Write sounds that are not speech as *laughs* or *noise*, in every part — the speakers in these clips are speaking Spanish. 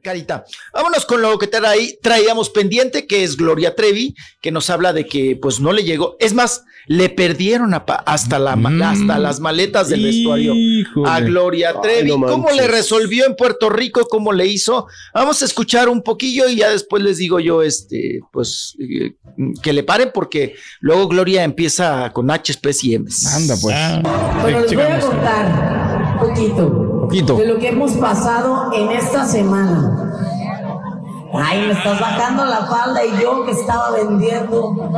Carita, vámonos con lo que traíamos pendiente, que es Gloria Trevi, que nos habla de que pues no le llegó. Es más, le perdieron hasta, la, mm. hasta las maletas del vestuario a Gloria Trevi. ¿Cómo le resolvió en Puerto Rico? ¿Cómo le hizo? Vamos a escuchar un poquillo y ya después les digo yo, este, pues, eh, que le paren porque luego Gloria empieza con H, y M's. Anda, pues. Ah, bueno, les voy a contar poquito, de lo que hemos pasado en esta semana. Ay, me estás bajando la falda y yo que estaba vendiendo.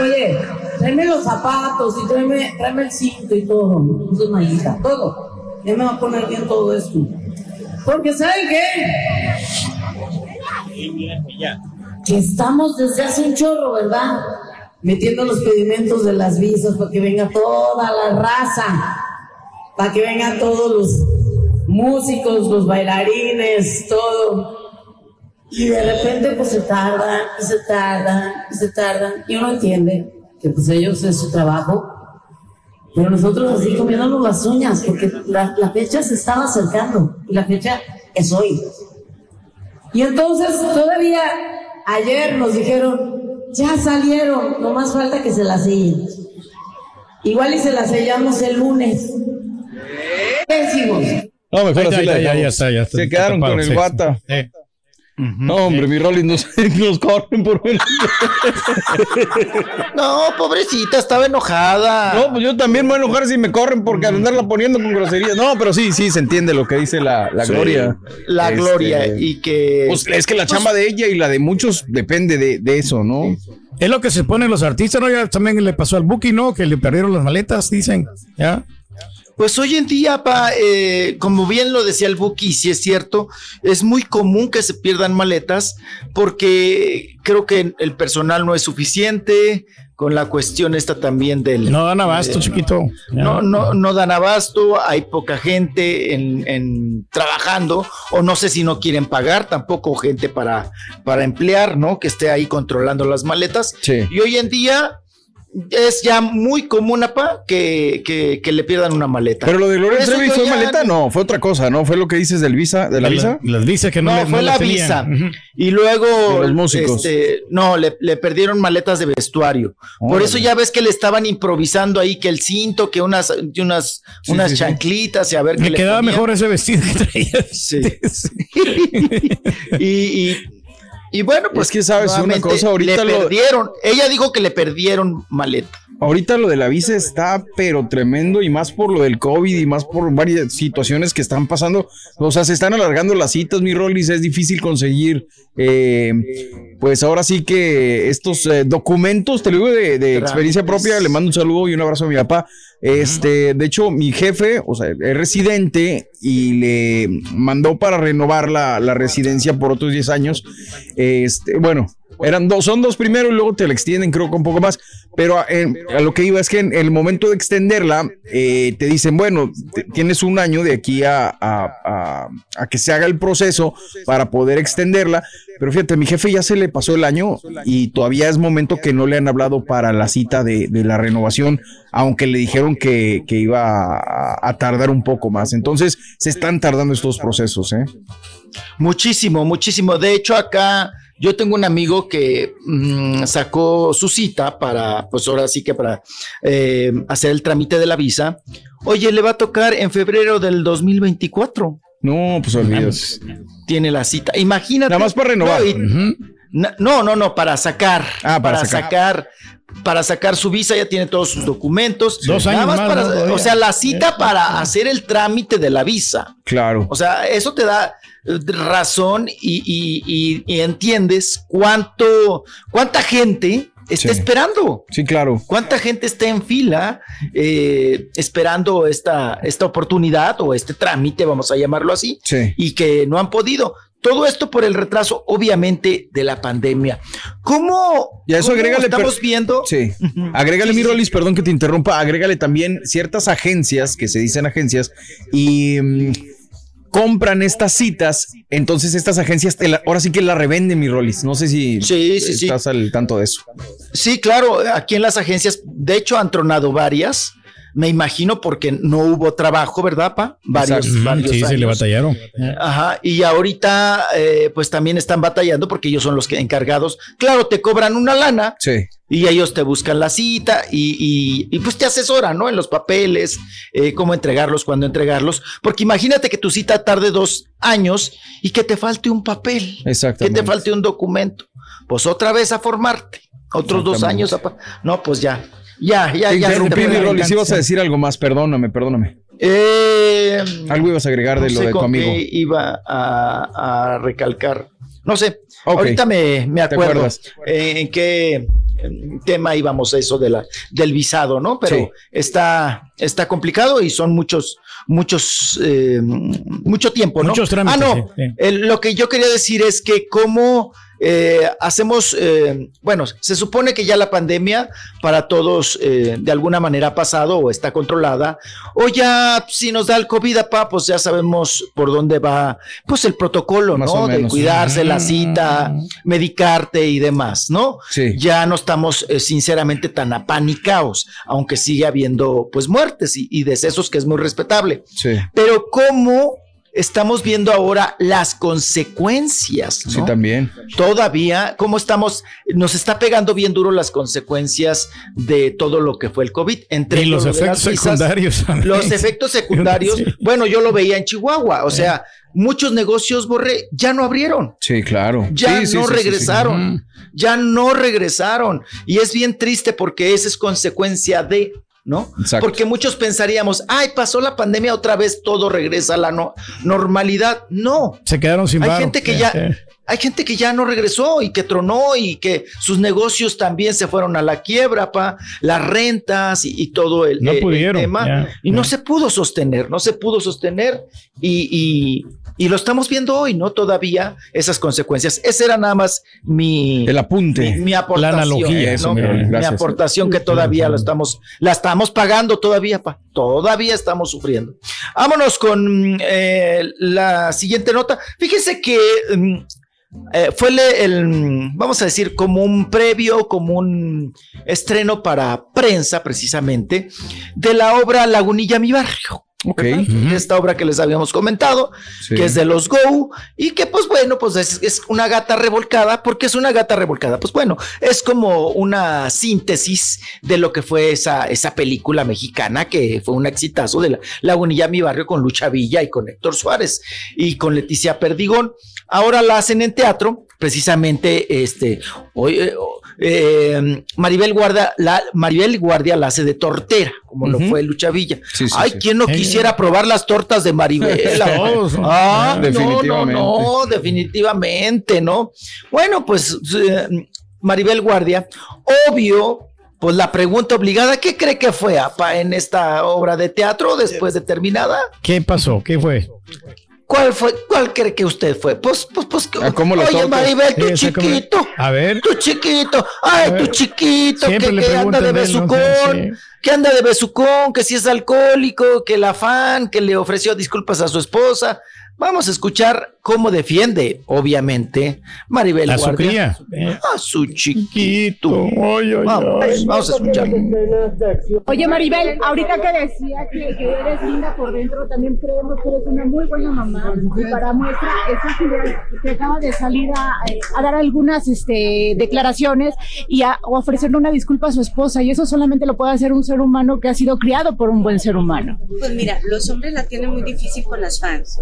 Oye, tráeme los zapatos y tráeme, el cinto y todo. Es todo. Ya me va a poner bien todo esto. Porque ¿saben qué? Que estamos desde hace un chorro, ¿verdad? Metiendo los pedimentos de las visas para que venga toda la raza, para que vengan todos los músicos, los bailarines, todo. Y de repente pues se tardan, y se tardan, y se tardan. Y uno entiende que pues ellos es su trabajo. Pero nosotros así comiéndonos las uñas, porque la, fecha se estaba acercando. Y la fecha es hoy. Y entonces todavía ayer nos dijeron, ya salieron, no más falta que se las sellen. Igual y se las sellamos el lunes. No, mejor así ya, ya, ya, está, ya está, Se quedaron con el guata. No, hombre, mi Rolly nos, *laughs* nos corren por *laughs* No, pobrecita, estaba enojada. No, pues yo también me voy a enojar si me corren porque al andarla poniendo con groserías. No, pero sí, sí, se entiende lo que dice la, Gloria. La este, Gloria, y que. Pues es que la chamba de ella y la de muchos depende de, de eso, ¿no? Es lo que se ponen los artistas, ¿no? Ya también le pasó al Buki, ¿no? Que le perdieron las maletas, dicen. ¿Ya? Pues hoy en día, pa, eh, como bien lo decía el Buki, si es cierto, es muy común que se pierdan maletas porque creo que el personal no es suficiente, con la cuestión esta también del... No dan abasto, chiquito. No, no, no dan abasto, hay poca gente en, trabajando, o no sé si no quieren pagar, tampoco gente para, para emplear, ¿no? Que esté ahí controlando las maletas. Y hoy en día es ya muy común, apa, que, que, le pierdan una maleta. Pero lo de Gloria Trevi fue maleta, no, fue otra cosa, ¿no? Fue lo que dices del visa, de la, visa. Las visas que no, no fue la visa. Y luego, los músicos. Este, no, le, perdieron maletas de vestuario. Por eso ya ves que le estaban improvisando ahí que el cinto, que unas, unas, unas chanclitas y a ver qué le quedaba mejor ese vestido que traía. Sí. *laughs* y, y bueno, pues que sabes una cosa, ahorita le perdieron. Ella dijo que le perdieron maleta. Ahorita lo de la visa está pero tremendo y más por lo del COVID y más por varias situaciones que están pasando. O sea, se están alargando las citas, mi Rollis, es difícil conseguir. Eh, pues ahora sí que estos eh, documentos, te lo digo de, experiencia propia, le mando un saludo y un abrazo a mi papá. Este, de hecho, mi jefe, o sea, es residente y le mandó para renovar la, residencia por otros 10 años. Este, bueno, eran dos, son dos primero y luego te la extienden, creo que un poco más. Pero a, a lo que iba es que en el momento de extenderla, eh, te dicen, bueno, tienes un año de aquí a, a, a, que se haga el proceso para poder extenderla. Pero fíjate, mi jefe ya se le pasó el año y todavía es momento que no le han hablado para la cita de, de la renovación, aunque le dijeron que, que iba a, tardar un poco más. Entonces, se están tardando estos procesos, ¿eh? Muchísimo, muchísimo. De hecho, acá yo tengo un amigo que mm, sacó su cita para, pues ahora sí que para eh, hacer el trámite de la visa. Oye, le va a tocar en febrero del 2024. No, pues olvidas. Tiene la cita. Imagínate. Nada más para renovar. No, no, no, para sacar. Ah, para, sacar. Para sacar su visa, ya tiene todos sus documentos. Dos años más. para, o sea, la cita para hacer el trámite de la visa. Claro. O sea, eso te da razón y, entiendes cuánto, cuánta gente está esperando. Sí, claro. ¿Cuánta gente está en fila eh, esperando esta, esta oportunidad o este trámite, vamos a llamarlo así, y que no han podido? Todo esto por el retraso, obviamente, de la pandemia. ¿Cómo, eso agrégale, estamos viendo? Sí. Agrégale, mi Rolis, perdón que te interrumpa, agrégale también ciertas agencias, que se dicen agencias, y mm, compran estas citas, entonces estas agencias ahora sí que la revenden, mi Rolis. No sé si sí, sí, estás al tanto de eso. Sí, claro, aquí en las agencias, de hecho, han tronado varias. Me imagino porque no hubo trabajo, ¿verdad, pa? Varios, varios Sí, se le batallaron. Ajá, y ahorita eh, pues también están batallando porque ellos son los que encargados. Claro, te cobran una lana. Sí y ellos te buscan la cita y, y, pues te asesoran, ¿no? En los papeles, eh, cómo entregarlos, cuándo entregarlos, porque imagínate que tu cita tarde dos años y que te falte un papel, que te falte un documento, pues otra vez a formarte, otros dos años, no, pues ya, ya, ya, ya. Interrumpí mi rol, si ibas a decir algo más, perdóname, perdóname. Eh, algo ibas a agregar de lo de tu amigo. iba a, recalcar, no sé, ahorita me, me acuerdo en qué tema íbamos a eso de la, del visado, ¿no? Pero está, está complicado y son muchos, muchos, eh, mucho tiempo, ¿no? Muchos trámites. Ah, no, lo que yo quería decir es que cómo eh, hacemos, eh, bueno, se supone que ya la pandemia para todos eh, de alguna manera ha pasado o está controlada, o ya si nos da el COVID, pa, pues ya sabemos por dónde va, pues el protocolo, ¿no? De cuidarse, la cita, medicarte y demás, ¿no? Sí. Ya no estamos sinceramente tan apanicados, aunque sigue habiendo pues muertes y, y decesos, que es muy respetable. Sí. Pero cómo estamos viendo ahora las consecuencias. ¿no? Sí, también. Todavía, ¿cómo estamos? Nos está pegando bien duro las consecuencias de todo lo que fue el COVID. Entre y los efectos secundarios. Los efectos *laughs* secundarios. Bueno, yo lo veía en Chihuahua. O sea, muchos negocios, Borré, ya no abrieron. Sí, claro. Ya no regresaron. Ya no regresaron. Y es bien triste porque esa es consecuencia de ¿no? Porque muchos pensaríamos, ay, pasó la pandemia otra vez, todo regresa a la no normalidad. No. Se quedaron sin Hay gente que ya, hay gente que ya no regresó y que tronó y que sus negocios también se fueron a la quiebra, pa, las rentas y, todo el, no pudieron, tema. y no se pudo sostener, no se pudo sostener y, y, lo estamos viendo hoy, ¿no? Todavía esas consecuencias. Ese era nada más mi... El apunte. Mi, aportación. La analogía, Mi aportación que todavía lo estamos, la estamos pagando todavía, pa. Todavía estamos sufriendo. Vámonos con eh, la siguiente nota. Fíjese que... Mm, eh, fue el, vamos a decir, como un previo, como un estreno para prensa, precisamente, de la obra Lagunilla Mi Barrio. Ok. Esta obra que les habíamos comentado, que es de los Go, y que pues bueno, pues es, una gata revolcada. porque es una gata revolcada? Pues bueno, es como una síntesis de lo que fue esa, esa película mexicana que fue un exitazo de la Lagunilla Mi Barrio con Lucha Villa y con Héctor Suárez y con Leticia Perdigón. Ahora la hacen en teatro, precisamente este, hoy, eh, Maribel Guardia, la, Maribel Guardia la hace de tortera, como lo fue Lucha Villa. Ay, ¿quién no quisiera probar las tortas de Maribel? *laughs* ah, definitivamente. No, no, no, definitivamente, ¿no? Bueno, pues eh, Maribel Guardia, obvio, pues la pregunta obligada, ¿qué cree que fue apa, en esta obra de teatro después de terminada? ¿Qué pasó? ¿Qué fue? ¿Cuál fue? ¿Cuál cree que usted fue? Pues, pues, pues. ¿A cómo lo Oye, tocas? Maribel, tu Sí, esa como- chiquito. A ver. Tu chiquito. Ay, tu chiquito. Siempre Que, anda de él, besucón. Sí. Que anda de besucón. Que si es alcohólico. Que la fan. Que le ofreció disculpas a su esposa. Vamos a escuchar cómo defiende, obviamente, Maribel A su Guardia. cría. A su chiquito. Vamos, a escuchar. Oye Maribel, ahorita que decía que, que eres linda por dentro, también creemos que eres una muy buena mamá. Y para muestra, esta ciudad que acaba de salir a, eh, a dar algunas este, declaraciones y a o ofrecerle una disculpa a su esposa. Y eso solamente lo puede hacer un ser humano que ha sido criado por un buen ser humano. Pues mira, los hombres la tienen muy difícil con las fans,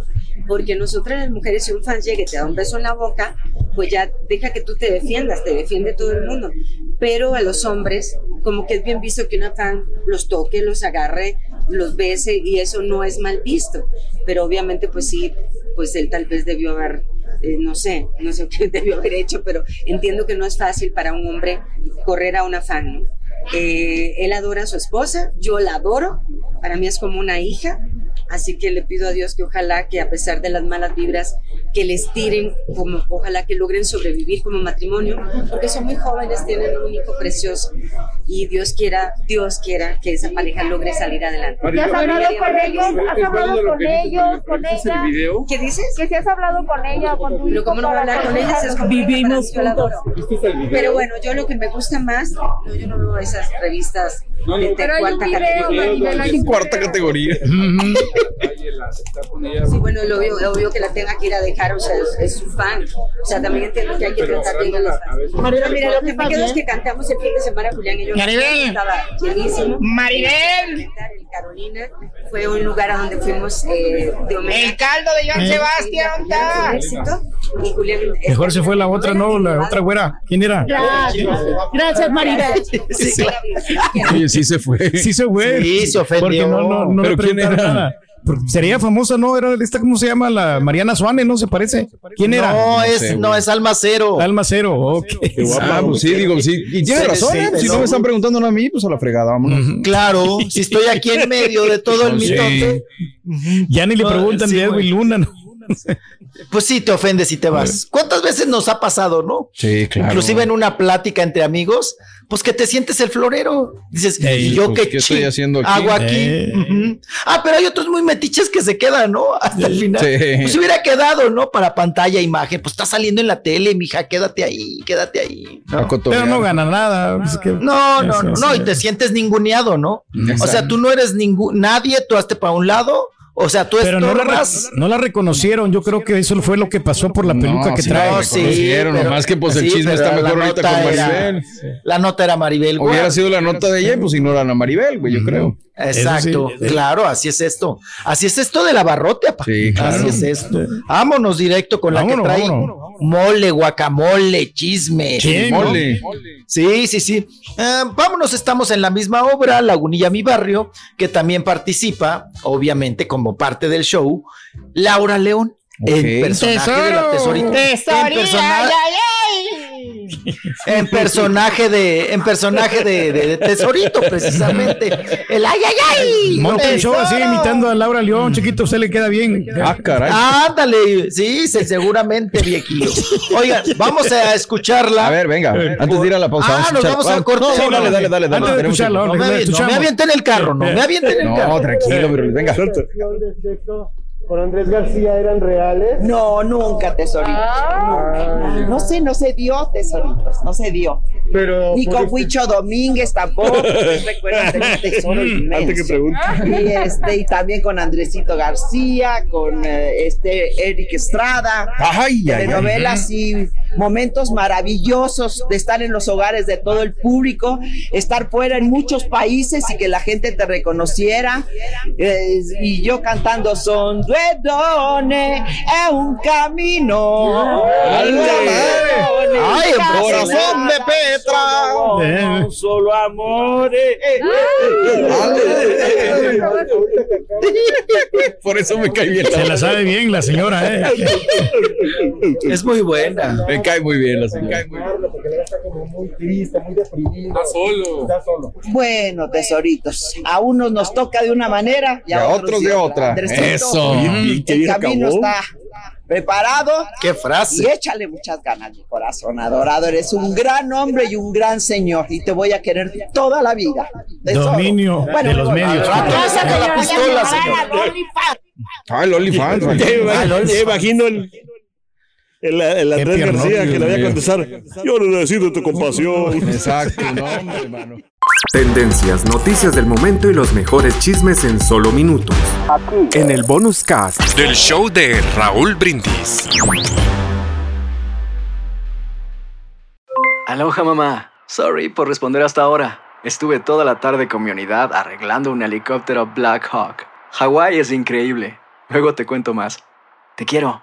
porque nosotras las mujeres, si un fan llega y te da un beso en la boca, pues ya deja que tú te defiendas, te defiende todo el mundo. Pero a los hombres, como que es bien visto que una fan los toque, los agarre, los bese, y eso no es mal visto. Pero obviamente, pues sí, pues él tal vez debió haber, eh, no sé, no sé *laughs* qué debió haber hecho, pero entiendo que no es fácil para un hombre correr a una fan, ¿no? Eh, él adora a su esposa, yo la adoro, para mí es como una hija, así que le pido a Dios que ojalá que a pesar de las malas vibras, que les tiren, como, ojalá que logren sobrevivir como matrimonio, porque son muy jóvenes, tienen un hijo precioso y Dios quiera, Dios quiera que esa pareja logre salir adelante. ¿Ya has hablado con ellos? ¿Has hablado con ellos? ¿Con ella? ¿Qué dices? ¿Que si has hablado con ella o con tu Pero hijo cómo no voy a hablar con ellas es como Vivimos juntos. Pero bueno, yo lo que me gusta más, no, yo no veo esas revistas de, de Pero hay un cuarta categoría. Cuarta categoría. Sí, bueno, lo obvio, obvio que la tenga que ir a dejar, o sea, es, es su fan. O sea, también entiendo que hay que tratar bien a los fans. Pero mira, lo que me quedo es que cantamos el fin de semana Julián y yo. Maribel. Estaba llenísimo. Maribel. En Carolina fue un lugar a donde fuimos eh, de homenaje. El caldo de Joan Sí, Sebastián, sí, está. éxito. Y Julián, Mejor se fue la otra, ¿no? La otra güera. ¿Quién era? Gracias, gracias Maribel. Sí. Oye, sí se fue. Sí se fue. Sí, se ofendió. Porque no, no, no ¿Pero le quién era? nada. Sería famosa, ¿no? Era esta, ¿cómo se llama? La Mariana Suárez, ¿no? Se parece. ¿Quién era? No, es, sé, no, es alma cero. Alma Cero, ok. Ah, pues sí, digo, sí. Y tiene razón, sí, ¿eh? Si no me están preguntando a mí, pues a la fregada, vámonos. Claro, si estoy aquí en medio de todo el Sí. mitote, Ya ni le No, preguntan sí, de Edwin. Luna, ¿no? pues sí te ofendes y te vas. ¿Cuántas veces nos ha pasado, no? Sí, claro. Inclusive en una plática entre amigos, pues que te sientes el florero. Dices, Ey, ¿y yo pues, qué, ¿qué estoy chi- haciendo aquí? hago aquí? Eh. Ah, pero hay otros muy metiches que se quedan, ¿no? *laughs* Hasta el final. Sí. Pues hubiera quedado, ¿no? Para pantalla, imagen. Pues está saliendo en la tele, mija, quédate ahí, quédate ahí. Pero no gana nada. es que- No, no, no, no, y te sientes ninguneado, ¿no? O sea, tú no eres ningún nadie, tú hazte para un lado, o sea, tú Pero no la, no reconocieron. Yo creo que eso fue lo que pasó por la peluca No, que sí trae. la No, sí, reconocieron, pero- nomás que pues el sí, chisme está mejor ahorita con era- Maribel. La nota era Maribel. güey. Hubiera sido la nota de ella, pues ignoran a Maribel, güey, yo creo. Exacto, sí. claro, así es esto. Así es esto de la barrote, apa. Sí, claro. Así es esto. Vámonos directo con la que trae vámonos. mole, guacamole, chisme. Sí, Mole. Sí, sí, sí. Eh, vámonos, estamos en la misma obra, Lagunilla Mi Barrio, que también participa, obviamente, como parte del show, Laura León. En Ok. personaje de la tesorita. En personaje, en personaje de, en personaje de, de- de tesorito, precisamente. El ay, ay, ay. Monta el show así imitando a Laura León, chiquito, usted le queda bien. Ah, caray. Ándale, sí, se- seguramente, viejillo. Oigan, vamos a escucharla. A ver, venga, antes de ir a la pausa. Ah, vamos a nos vamos. No, sí, dale, dale, dale. dale, Antes de escucharlo, no, me, no avienten el carro, no me avienten el No, carro. tranquilo, mi Rol, venga. Con Andrés García eran reales. No, nunca, tesorito. Nunca. No sé, no se dio, tesoritos, no se dio. Pero Ni con Huicho Domínguez tampoco. *laughs* recuerdan de tesoro inmenso. Antes que pregunte. Y, este, y también con Andresito García, con eh, este Eric Estrada. Ay, ay, ay. telenovelas y momentos maravillosos de estar en los hogares de todo el público, estar fuera en muchos países y que la gente te reconociera. Eh, y yo cantando son due donne è un camino. ¡Ay, Corazón de Petra. somos solo amores. Por eso me cae bien. Se la sabe bien la señora, ¿eh? Es muy buena. Me cae muy bien la señora. Está como muy triste, muy deprimido. Está solo. Está solo. Bueno, tesoritos, a unos nos toca de una manera y a, Y a otros de otra. Eso. El ¿Qué día camino acabó? está preparado. Qué frase. Y échale muchas ganas, mi corazón adorado. Eres un gran hombre y un gran señor. Y te voy a querer toda la vida. Tesoro. Dominio de los medios. Ah, saca la pistola, señor. Ah, el OnlyFans. Me- imagino el, el, el Andrés García que le vaya a contestar. Yo no necesito tu compasión. *laughs* Exacto, no, hombre, hermano. Tendencias, noticias del momento y los mejores chismes en solo minutos. En el bonus cast. Del show de Raúl Brindis. Aloha mamá. Sorry por responder hasta ahora. Estuve toda la tarde con mi unidad arreglando un helicóptero Black Hawk. Hawái es increíble. Luego te cuento más. Te quiero.